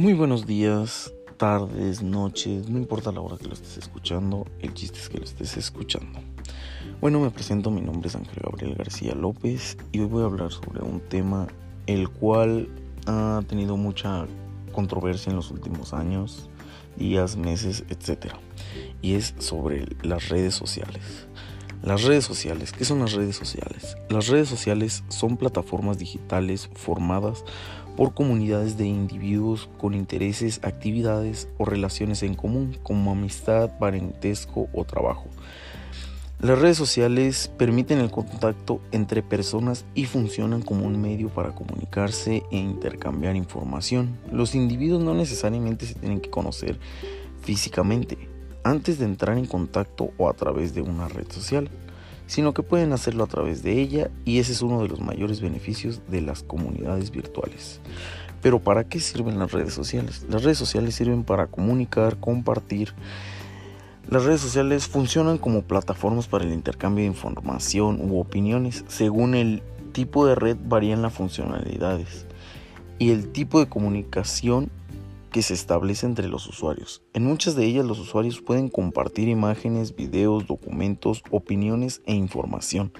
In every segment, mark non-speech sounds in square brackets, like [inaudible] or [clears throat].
Muy buenos días, tardes, noches, no importa la hora que lo estés escuchando, el chiste es que lo estés escuchando. Bueno, me presento, mi nombre es Ángel Gabriel García López y hoy voy a hablar sobre un tema el cual ha tenido mucha controversia en los últimos años, días, meses, etc. Y es sobre las redes sociales. Las redes sociales, ¿qué son las redes sociales? Las redes sociales son plataformas digitales formadas por comunidades de individuos con intereses, actividades o relaciones en común, como amistad, parentesco o trabajo. Las redes sociales permiten el contacto entre personas y funcionan como un medio para comunicarse e intercambiar información. Los individuos no necesariamente se tienen que conocer físicamente antes de entrar en contacto o a través de una red social, sino que pueden hacerlo a través de ella y ese es uno de los mayores beneficios de las comunidades virtuales. Pero ¿para qué sirven las redes sociales? Las redes sociales sirven para comunicar, compartir, las redes sociales funcionan como plataformas para el intercambio de información u opiniones. Según el tipo de red varían las funcionalidades y el tipo de comunicación que se establece entre los usuarios. En muchas de ellas los usuarios pueden compartir imágenes, videos, documentos, opiniones e información.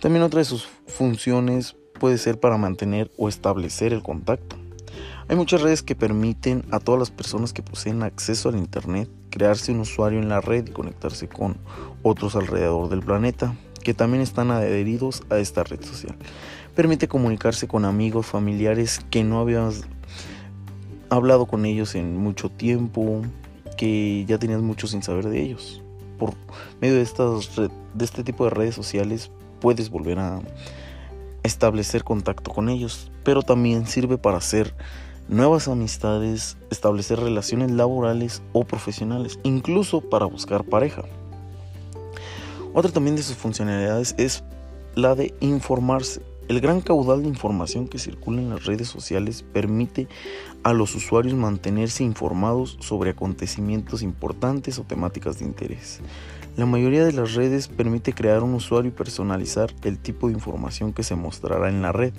También otra de sus funciones puede ser para mantener o establecer el contacto. Hay muchas redes que permiten a todas las personas que poseen acceso al Internet crearse un usuario en la red y conectarse con otros alrededor del planeta que también están adheridos a esta red social. Permite comunicarse con amigos, familiares que no habías hablado con ellos en mucho tiempo, que ya tenías mucho sin saber de ellos. Por medio de, estas, de este tipo de redes sociales puedes volver a establecer contacto con ellos, pero también sirve para hacer nuevas amistades, establecer relaciones laborales o profesionales, incluso para buscar pareja. Otra también de sus funcionalidades es la de informarse. El gran caudal de información que circula en las redes sociales permite a los usuarios mantenerse informados sobre acontecimientos importantes o temáticas de interés. La mayoría de las redes permite crear un usuario y personalizar el tipo de información que se mostrará en la red.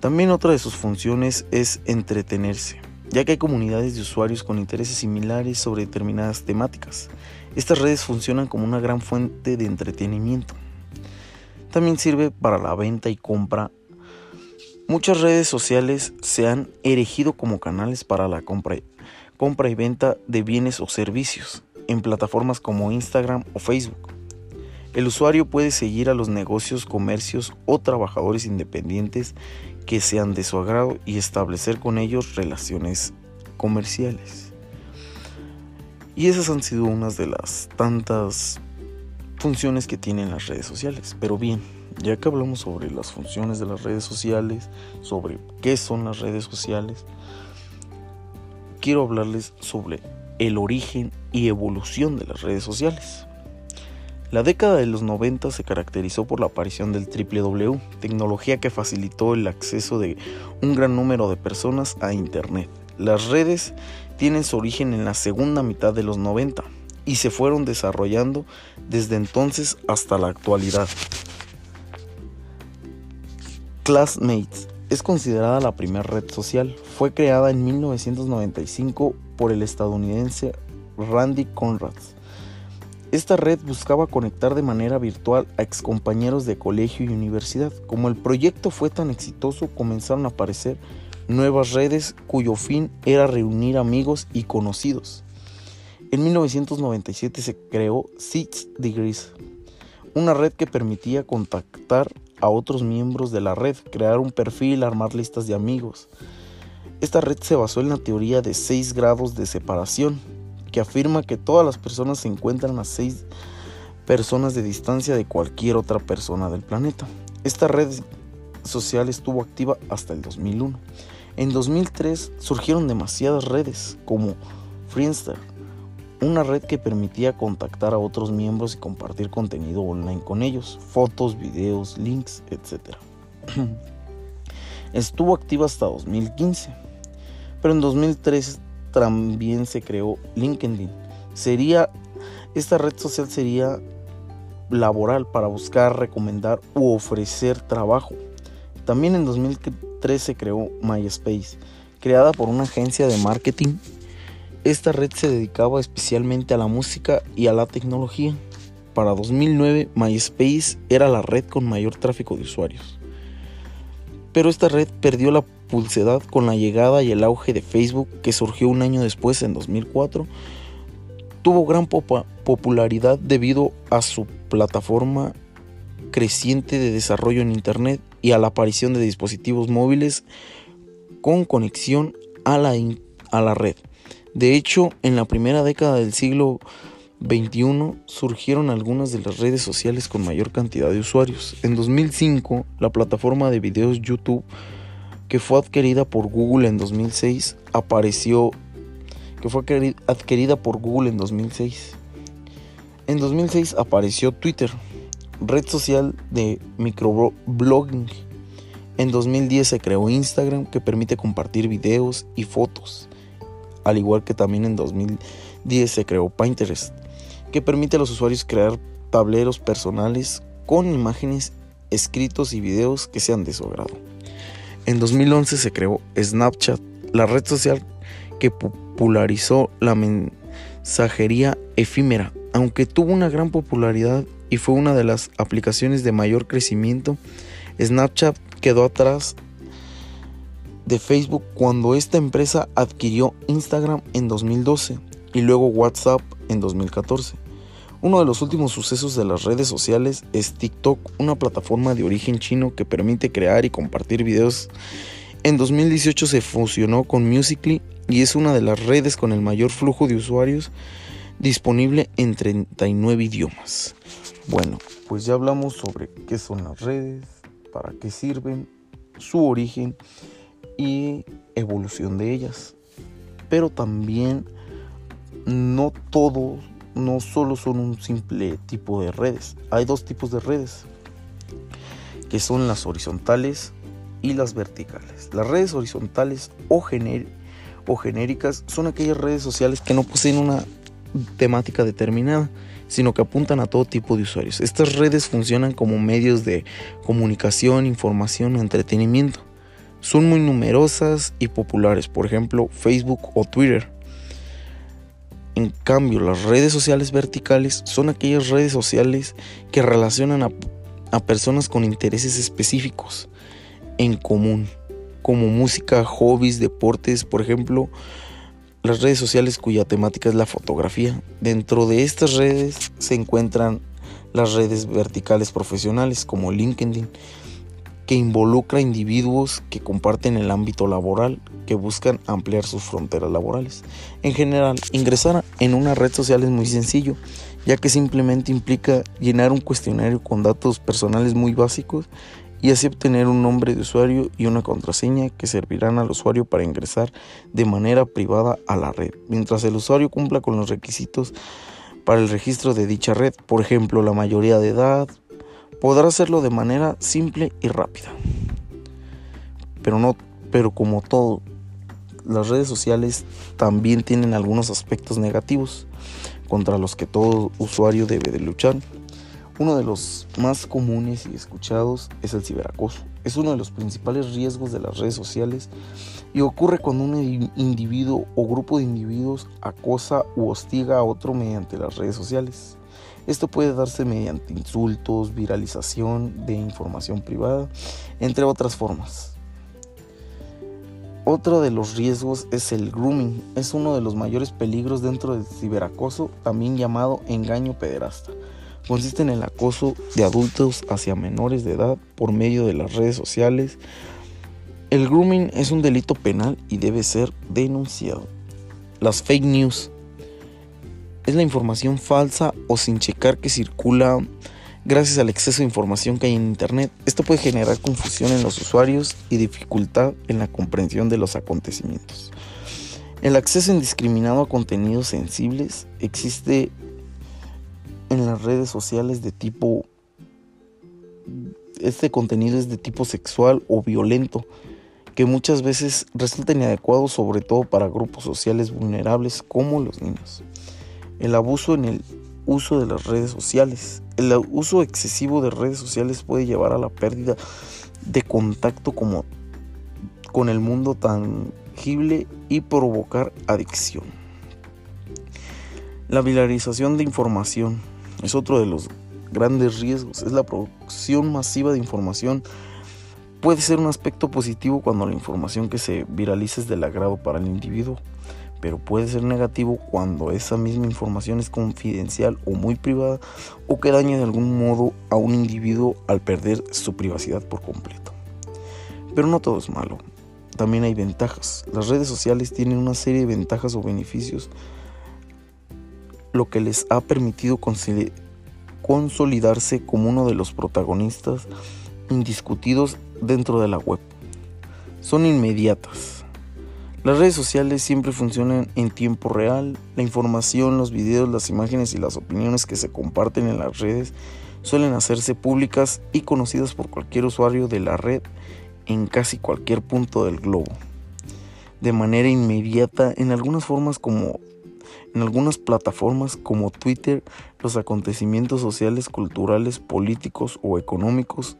También otra de sus funciones es entretenerse, ya que hay comunidades de usuarios con intereses similares sobre determinadas temáticas. Estas redes funcionan como una gran fuente de entretenimiento. También sirve para la venta y compra. Muchas redes sociales se han erigido como canales para la compra, compra y venta de bienes o servicios en plataformas como Instagram o Facebook. El usuario puede seguir a los negocios, comercios o trabajadores independientes que sean de su agrado y establecer con ellos relaciones comerciales. Y esas han sido unas de las tantas funciones que tienen las redes sociales. Pero bien, ya que hablamos sobre las funciones de las redes sociales, sobre qué son las redes sociales, quiero hablarles sobre el origen y evolución de las redes sociales. La década de los 90 se caracterizó por la aparición del www, tecnología que facilitó el acceso de un gran número de personas a Internet. Las redes tienen su origen en la segunda mitad de los 90 y se fueron desarrollando desde entonces hasta la actualidad. Classmates es considerada la primera red social. Fue creada en 1995 por el estadounidense Randy Conrads esta red buscaba conectar de manera virtual a excompañeros de colegio y universidad. Como el proyecto fue tan exitoso, comenzaron a aparecer nuevas redes cuyo fin era reunir amigos y conocidos. En 1997 se creó Six Degrees, una red que permitía contactar a otros miembros de la red, crear un perfil, armar listas de amigos. Esta red se basó en la teoría de 6 grados de separación, que afirma que todas las personas se encuentran a 6 personas de distancia de cualquier otra persona del planeta. Esta red social estuvo activa hasta el 2001. En 2003 surgieron demasiadas redes como Friendster, una red que permitía contactar a otros miembros y compartir contenido online con ellos, fotos, videos, links, etc. [clears throat] Estuvo activa hasta 2015, pero en 2003 también se creó LinkedIn. Sería, esta red social sería laboral para buscar, recomendar u ofrecer trabajo. También en 2013 se creó MySpace, Creada por una agencia de marketing, esta red se dedicaba especialmente a la música y a la tecnología. Para 2009, MySpace era la red con mayor tráfico de usuarios. Pero esta red perdió la pulsedad con la llegada y el auge de Facebook que surgió un año después, en 2004. Tuvo gran popularidad debido a su plataforma creciente de desarrollo en Internet y a la aparición de dispositivos móviles con conexión a la, a la red. De hecho, en la primera década del siglo 21 surgieron algunas de las redes sociales con mayor cantidad de usuarios. En 2005, la plataforma de videos YouTube, que fue adquirida por Google en 2006, apareció que fue adquirida por Google en 2006. En 2006 apareció Twitter, red social de microblogging. En 2010 se creó Instagram que permite compartir videos y fotos. Al igual que también en 2010 se creó Pinterest, que permite a los usuarios crear tableros personales con imágenes, escritos y videos que sean de su agrado. En 2011 se creó Snapchat, la red social que popularizó la mensajería efímera. Aunque tuvo una gran popularidad y fue una de las aplicaciones de mayor crecimiento, Snapchat quedó atrás de Facebook cuando esta empresa adquirió Instagram en 2012 y luego WhatsApp en 2014. Uno de los últimos sucesos de las redes sociales es TikTok, una plataforma de origen chino que permite crear y compartir videos. En 2018 se fusionó con Musical.ly y es una de las redes con el mayor flujo de usuarios disponible en 39 idiomas. Bueno, pues ya hablamos sobre qué son las redes, para qué sirven, su origen y evolución de ellas. Pero también no todo no solo son un simple tipo de redes. Hay dos tipos de redes, que son las horizontales y las verticales. Las redes horizontales o, o genéricas son aquellas redes sociales que no poseen una temática determinada, sino que apuntan a todo tipo de usuarios. Estas redes funcionan como medios de comunicación, información entretenimiento. Son muy numerosas y populares, por ejemplo Facebook o Twitter. En cambio, las redes sociales verticales son aquellas redes sociales que relacionan a, personas con intereses específicos en común, como música, hobbies, deportes, por ejemplo, las redes sociales cuya temática es la fotografía. Dentro de estas redes se encuentran las redes verticales profesionales como LinkedIn, que involucra individuos que comparten el ámbito laboral, que buscan ampliar sus fronteras laborales. En general, ingresar en una red social es muy sencillo, ya que simplemente implica llenar un cuestionario con datos personales muy básicos y así obtener un nombre de usuario y una contraseña que servirán al usuario para ingresar de manera privada a la red, mientras el usuario cumpla con los requisitos para el registro de dicha red, por ejemplo, la mayoría de edad, podrá hacerlo de manera simple y rápida. Pero no, pero como todo, las redes sociales también tienen algunos aspectos negativos contra los que todo usuario debe de luchar. Uno de los más comunes y escuchados es el ciberacoso. Es uno de los principales riesgos de las redes sociales y ocurre cuando un individuo o grupo de individuos acosa u hostiga a otro mediante las redes sociales. Esto puede darse mediante insultos, viralización de información privada, entre otras formas. Otro de los riesgos es el grooming. Es uno de los mayores peligros dentro del ciberacoso, también llamado engaño pederasta. Consiste en el acoso de adultos hacia menores de edad por medio de las redes sociales. El grooming es un delito penal y debe ser denunciado. Las fake news es la información falsa o sin checar que circula gracias al exceso de información que hay en Internet. Esto puede generar confusión en los usuarios y dificultad en la comprensión de los acontecimientos. El acceso indiscriminado a contenidos sensibles existe en las redes sociales de tipo... Este contenido es de tipo sexual o violento, que muchas veces resulta inadecuado sobre todo para grupos sociales vulnerables como los niños el abuso en el uso de las redes sociales. El uso excesivo de redes sociales puede llevar a la pérdida de contacto con el mundo tan inteligible y provocar adicción. La viralización de información es otro de los grandes riesgos, es la producción masiva de información. Puede ser un aspecto positivo cuando la información que se viraliza es del agrado para el individuo, pero puede ser negativo cuando esa misma información es confidencial o muy privada o que daña de algún modo a un individuo al perder su privacidad por completo. Pero no todo es malo, también hay ventajas. Las redes sociales tienen una serie de ventajas o beneficios, lo que les ha permitido consolidarse como uno de los protagonistas indiscutidos dentro de la web. Son inmediatas. Las redes sociales siempre funcionan en tiempo real. La información, los videos, las imágenes y las opiniones que se comparten en las redes suelen hacerse públicas y conocidas por cualquier usuario de la red en casi cualquier punto del globo. De manera inmediata en algunas formas como en algunas plataformas como Twitter, los acontecimientos sociales, culturales, políticos o económicos,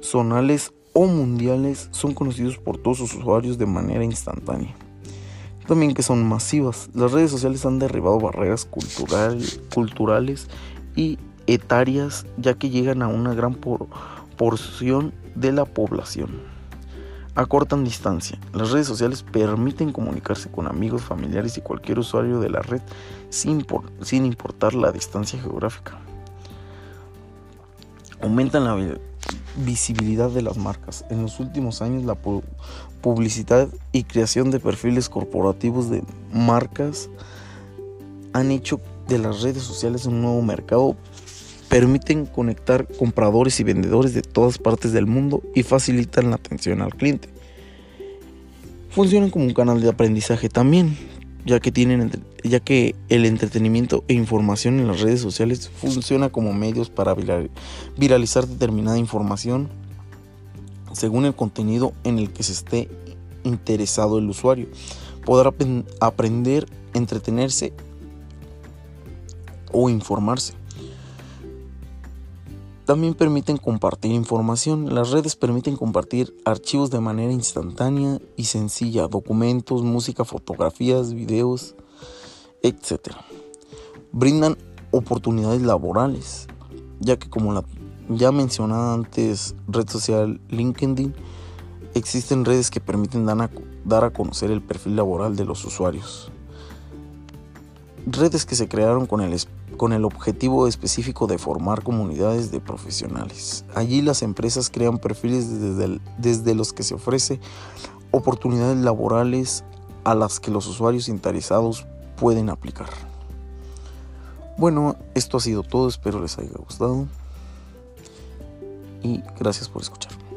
zonales o mundiales son conocidos por todos sus usuarios de manera instantánea. También que son masivas. Las redes sociales han derribado barreras culturales y etarias ya que llegan a una gran porción de la población acortan distancia. Las redes sociales permiten comunicarse con amigos, familiares y cualquier usuario de la red sin, sin importar la distancia geográfica. Aumentan la visibilidad de las marcas. En los últimos años la publicidad y creación de perfiles corporativos de marcas han hecho de las redes sociales un nuevo mercado permiten conectar compradores y vendedores de todas partes del mundo y facilitan la atención al cliente. Funcionan como un canal de aprendizaje también, ya que, tienen, ya que el entretenimiento e información en las redes sociales funciona como medios para viralizar determinada información según el contenido en el que se esté interesado el usuario. Podrá aprender, entretenerse o informarse. También permiten compartir información. Las redes permiten compartir archivos de manera instantánea y sencilla, documentos, música, fotografías, videos, etc. Brindan oportunidades laborales, ya que como la ya mencionada antes red social LinkedIn, existen redes que permiten dar a conocer el perfil laboral de los usuarios. Redes que se crearon con el con el objetivo específico de formar comunidades de profesionales. Allí las empresas crean perfiles desde, desde los que se ofrece oportunidades laborales a las que los usuarios interesados pueden aplicar. Bueno, esto ha sido todo, espero les haya gustado y gracias por escuchar.